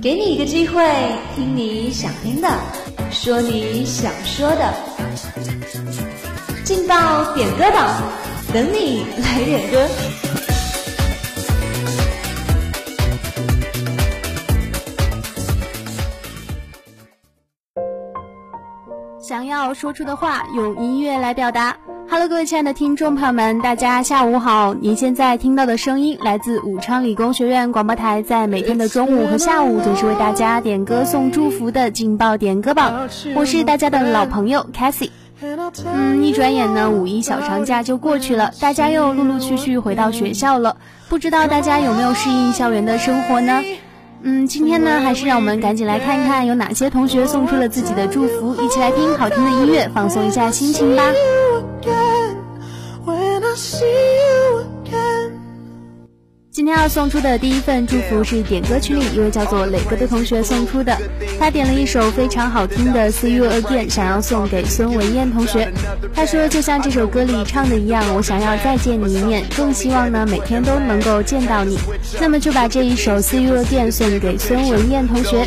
给你一个机会，听你想听的，说你想说的，劲爆点歌榜，等你来点歌。想要说出的话，用音乐来表达。Hello，各位亲爱的听众朋友们，大家下午好！您现在听到的声音来自武昌理工学院广播台，在每天的中午和下午准时为大家点歌送祝福的劲爆点歌榜。我是大家的老朋友 Cassie。嗯，一转眼呢，五一小长假就过去了，大家又陆陆续续回到学校了。不知道大家有没有适应校园的生活呢？嗯，今天呢，还是让我们赶紧来看看有哪些同学送出了自己的祝福，一起来听好听的音乐，放松一下心情吧。今天要送出的第一份祝福是点歌群里一位叫做磊哥的同学送出的，他点了一首非常好听的《See You Again》，想要送给孙文燕同学。他说，就像这首歌里唱的一样，我想要再见你一面，更希望呢每天都能够见到你。那么就把这一首《See You Again》送给孙文燕同学。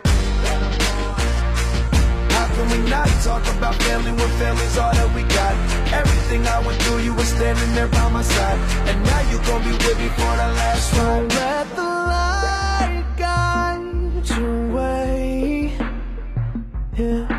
Can we not talk about family when family's all that we got? Everything I went through, you were standing there by my side. And now you gon' be with me for the last ride. Let the light guide your way. Yeah.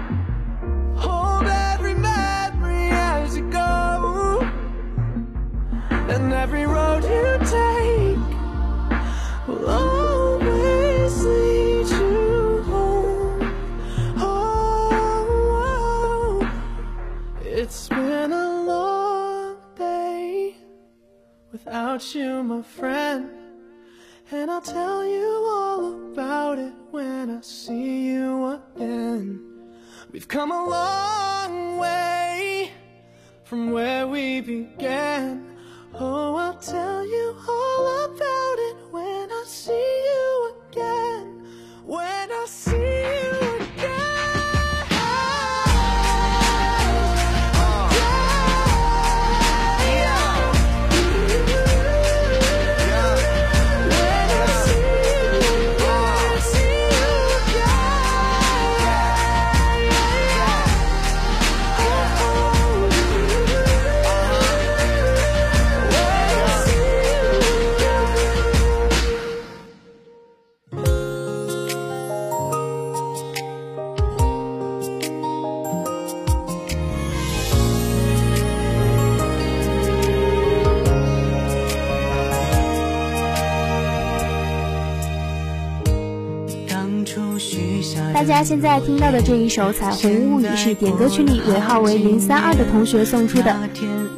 大家现在听到的这一首《彩虹物语》是点歌群里尾号为零三二的同学送出的，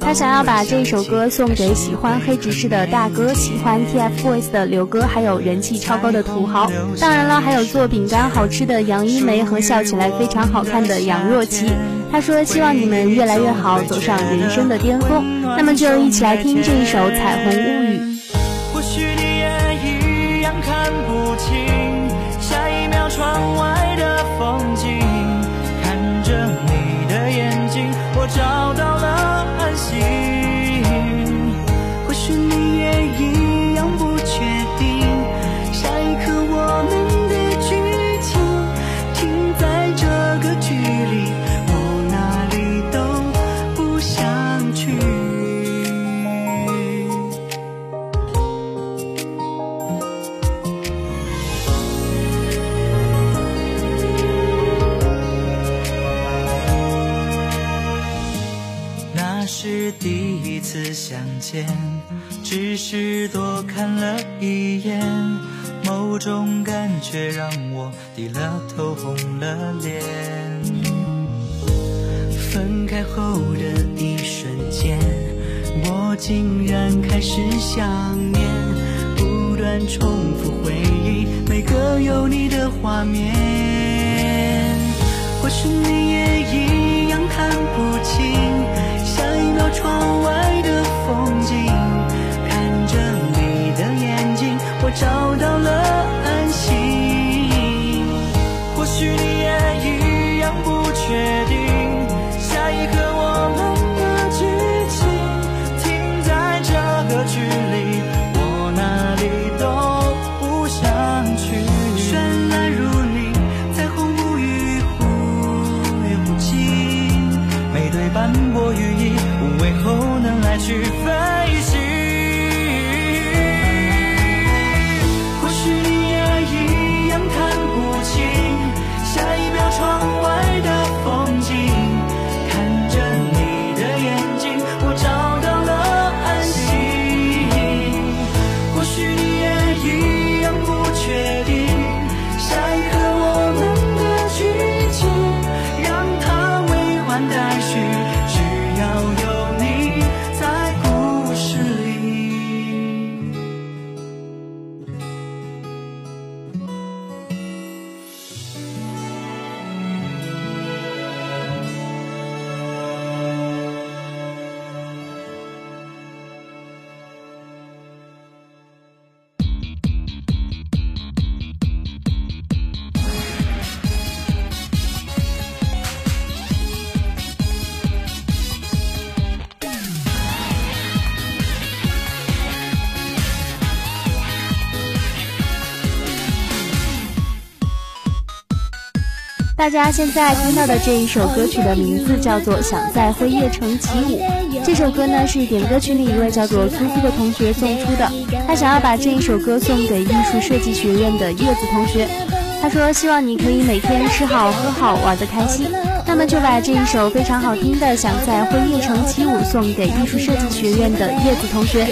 他想要把这首歌送给喜欢黑执事的大哥，喜欢 TFBOYS 的刘哥，还有人气超高的土豪，当然了，还有做饼干好吃的杨一梅和笑起来非常好看的杨若琪。他说希望你们越来越好，走上人生的巅峰。那么就一起来听这一首《彩虹物语》。You. 大家现在听到的这一首歌曲的名字叫做《想在辉夜城起舞》。这首歌呢是点歌群里一位叫做苏苏的同学送出的，他想要把这一首歌送给艺术设计学院的叶子同学。他说希望你可以每天吃好喝好玩得开心。那么就把这一首非常好听的《想在辉夜城起舞》送给艺术设计学院的叶子同学。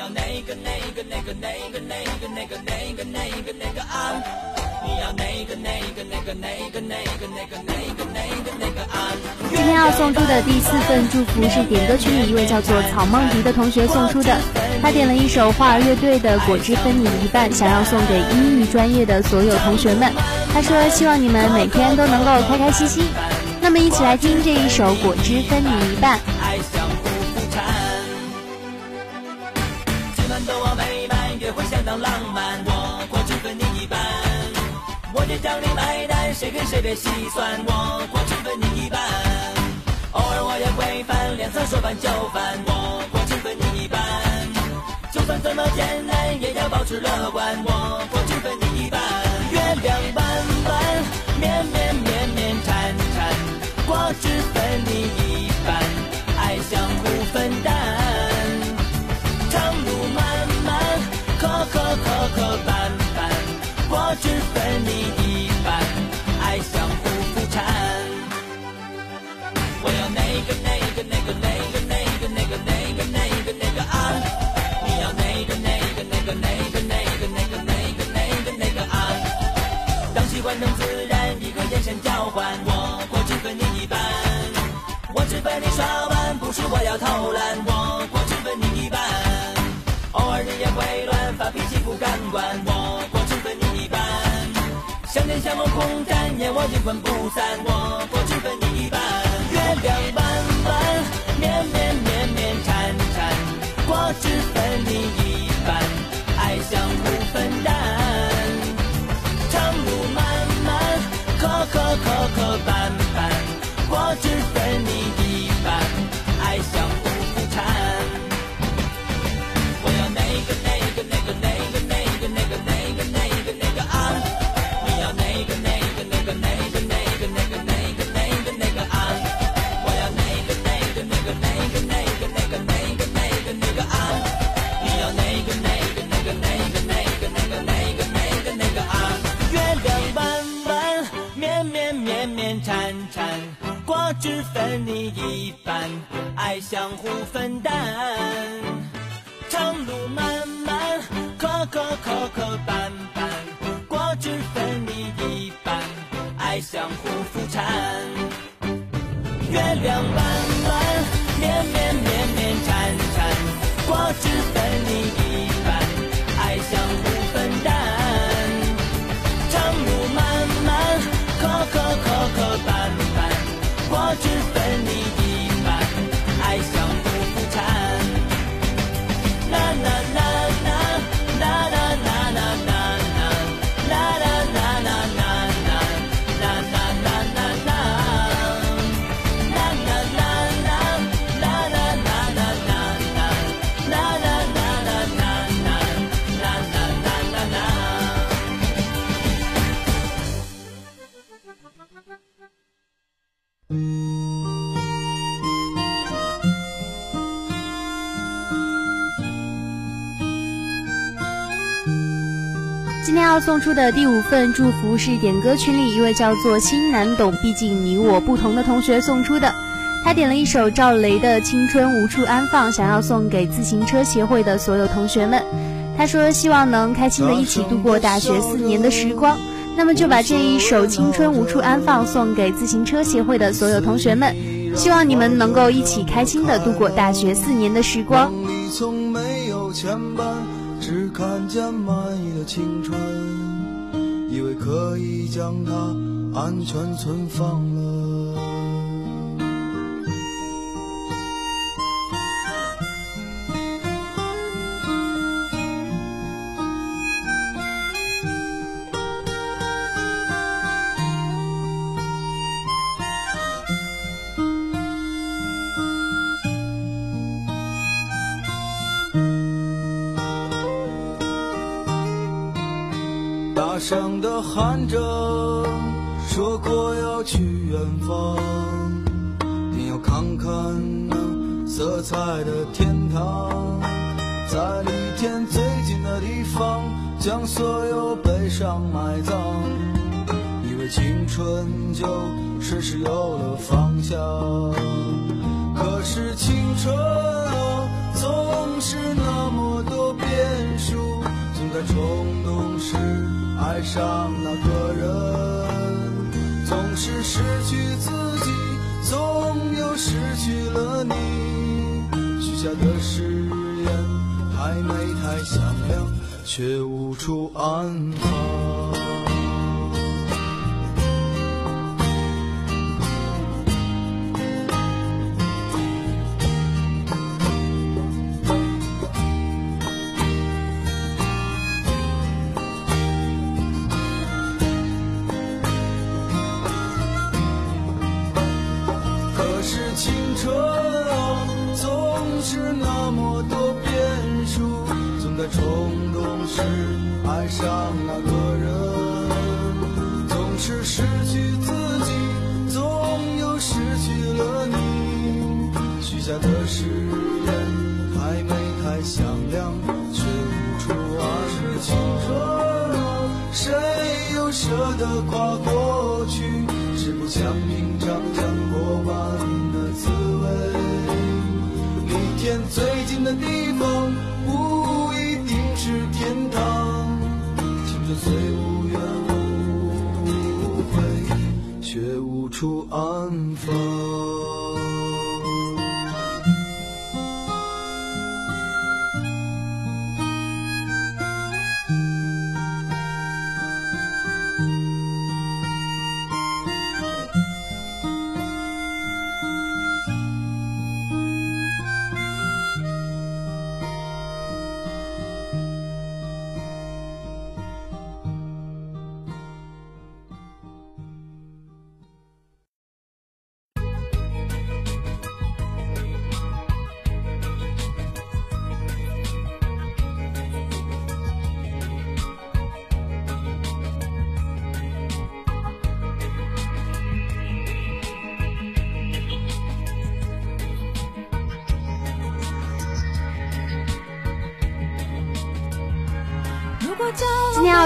要那个那个那个那个那个那个那个那个那个啊！你要那个那个那个那个那个那个那个那个那个啊！今天要送出的第四份祝福是点歌群里一位叫做草梦迪的同学送出的，他点了一首花儿乐队的《果汁分你一半》，想要送给英语专业的所有同学们。他说希望你们每天都能够开开心心。那么一起来听这一首《果汁分你一半》。任谁别细算，我果汁分你一半。偶尔我也会翻脸色说翻就翻，我果汁分你一半。就算怎么艰难，也要保持乐观，我果汁分你一半。月亮弯弯，绵绵绵绵缠缠，果汁分你一要偷懒，我果汁分你一半。偶尔日夜会乱，发脾气不敢管，我果汁分你一半。相见相谋共展演，我阴魂不散，我果汁分你一半。月亮弯弯，绵绵绵绵缠缠，果汁分你一半，爱相互分担。长路漫漫，磕磕磕磕绊绊，果汁果汁分你一半，爱相互分担。长路漫漫，磕磕磕磕绊绊，果汁分你一半，爱相互扶搀。月亮弯弯，绵绵绵绵缠缠，果汁分你送出的第五份祝福是点歌群里一位叫做心难懂，毕竟你我不同的同学送出的。他点了一首赵雷的《青春无处安放》，想要送给自行车协会的所有同学们。他说希望能开心的一起度过大学四年的时光。那么就把这一首《青春无处安放》送给自行车协会的所有同学们。希望你们能够一起开心的度过大学四年的时光。只看见满意的青春，以为可以将它安全存放了。大声的喊着，说过要去远方，定要看看那色彩的天堂，在离天最近的地方，将所有悲伤埋葬，以为青春就顺势有了方向，可是青春啊，总是那么多变数，总在冲动时。爱上那个人，总是失去自己，总又失去了你。许下的誓言还没太响亮，却无处安放。爱上那个人，总是失去自己，总有失去了你。许下的誓言还没太响亮，却无处安是青春啊，谁又舍得跨过去？是不想品处安放。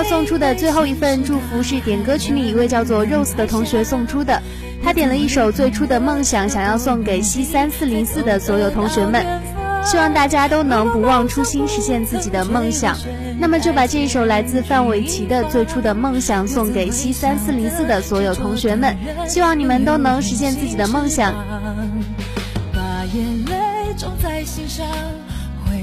送出的最后一份祝福是点歌群里一位叫做 Rose 的同学送出的，他点了一首《最初的梦想》，想要送给西三四零四的所有同学们，希望大家都能不忘初心，实现自己的梦想。那么就把这一首来自范玮琪的《最初的梦想》送给西三四零四的所有同学们，希望你们都能实现自己的梦想。把眼泪种在心上，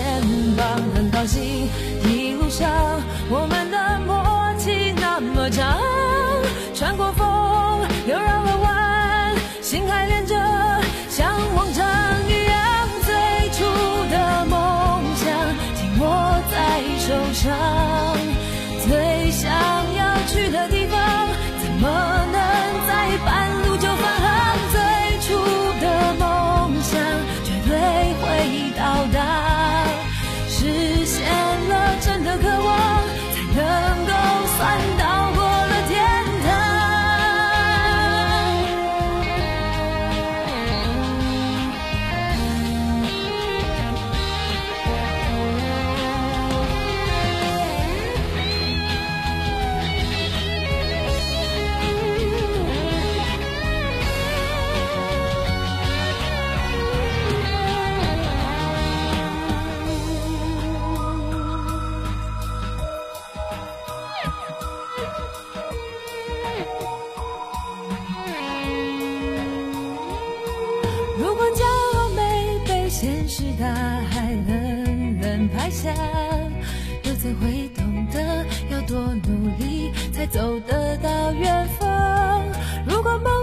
肩膀。很高兴一路上我们的默契那么长，穿过风又绕了弯，心还连着，像往常一样。最初的梦想紧握在手上，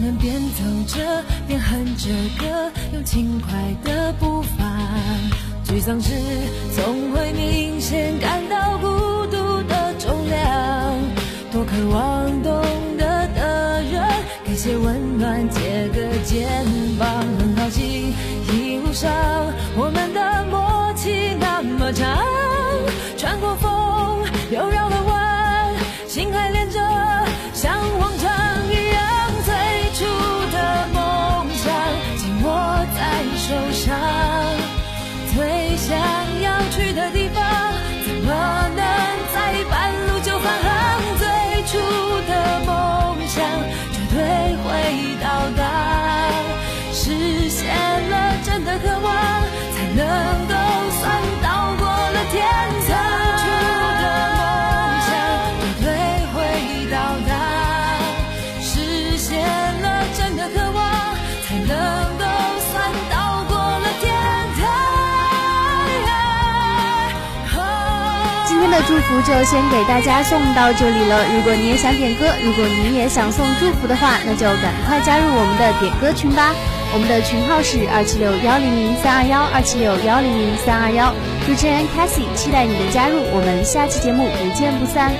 能边走着边哼着歌，用轻快的步伐。沮丧时总会明显感到孤独的重量，多渴望懂得的人，给。些温暖，借个肩膀，祝福就先给大家送到这里了。如果你也想点歌，如果你也想送祝福的话，那就赶快加入我们的点歌群吧。我们的群号是二七六幺零零三二幺二七六幺零零三二幺。主持人 Cassie 期待你的加入，我们下期节目不见不散。